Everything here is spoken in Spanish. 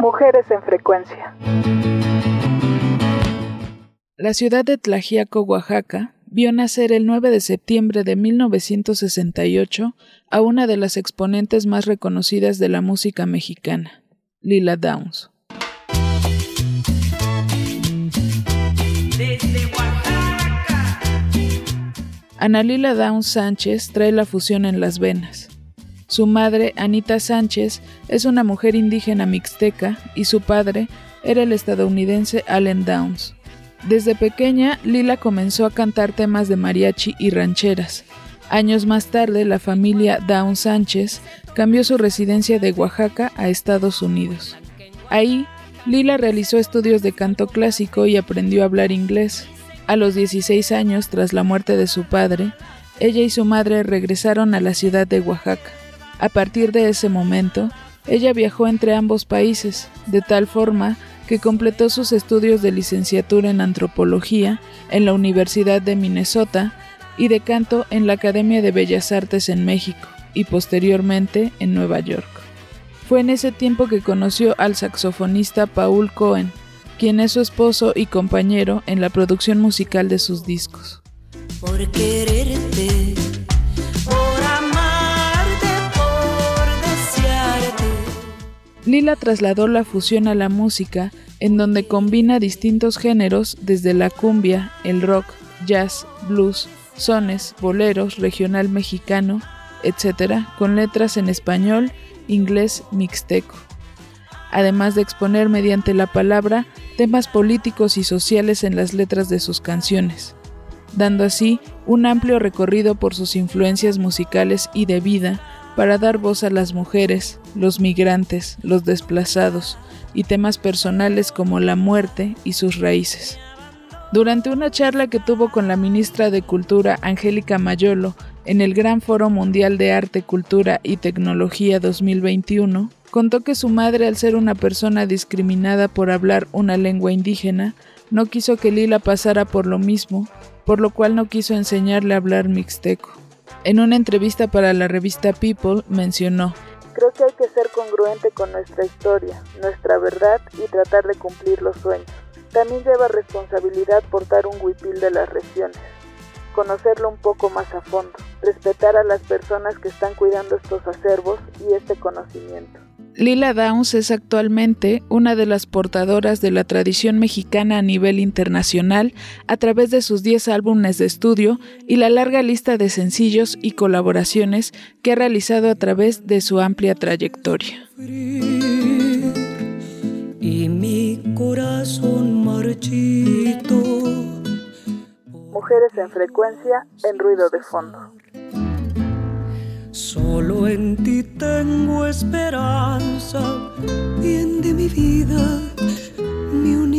Mujeres en frecuencia. La ciudad de Tlajiaco, Oaxaca, vio nacer el 9 de septiembre de 1968 a una de las exponentes más reconocidas de la música mexicana, Lila Downs. Ana Lila Downs Sánchez trae la fusión en las venas. Su madre, Anita Sánchez, es una mujer indígena mixteca y su padre era el estadounidense Allen Downs. Desde pequeña, Lila comenzó a cantar temas de mariachi y rancheras. Años más tarde, la familia Down Sánchez cambió su residencia de Oaxaca a Estados Unidos. Ahí, Lila realizó estudios de canto clásico y aprendió a hablar inglés. A los 16 años, tras la muerte de su padre, ella y su madre regresaron a la ciudad de Oaxaca. A partir de ese momento, ella viajó entre ambos países, de tal forma que completó sus estudios de licenciatura en antropología en la Universidad de Minnesota y de canto en la Academia de Bellas Artes en México y posteriormente en Nueva York. Fue en ese tiempo que conoció al saxofonista Paul Cohen, quien es su esposo y compañero en la producción musical de sus discos. Por quererte, por amarte, Lila trasladó la fusión a la música, en donde combina distintos géneros desde la cumbia, el rock, jazz, blues, sones, boleros, regional mexicano, etc., con letras en español, inglés, mixteco. Además de exponer mediante la palabra temas políticos y sociales en las letras de sus canciones, dando así un amplio recorrido por sus influencias musicales y de vida para dar voz a las mujeres, los migrantes, los desplazados y temas personales como la muerte y sus raíces. Durante una charla que tuvo con la ministra de Cultura Angélica Mayolo en el Gran Foro Mundial de Arte, Cultura y Tecnología 2021, contó que su madre, al ser una persona discriminada por hablar una lengua indígena, no quiso que Lila pasara por lo mismo, por lo cual no quiso enseñarle a hablar mixteco. En una entrevista para la revista People mencionó, Creo que hay que ser congruente con nuestra historia, nuestra verdad y tratar de cumplir los sueños. También lleva responsabilidad portar un huipil de las regiones, conocerlo un poco más a fondo, respetar a las personas que están cuidando estos acervos y este conocimiento. Lila Downs es actualmente una de las portadoras de la tradición mexicana a nivel internacional a través de sus 10 álbumes de estudio y la larga lista de sencillos y colaboraciones que ha realizado a través de su amplia trayectoria y mi corazón marchito. Mujeres en frecuencia en ruido de fondo en ti tengo esperanza, bien de mi vida, mi unión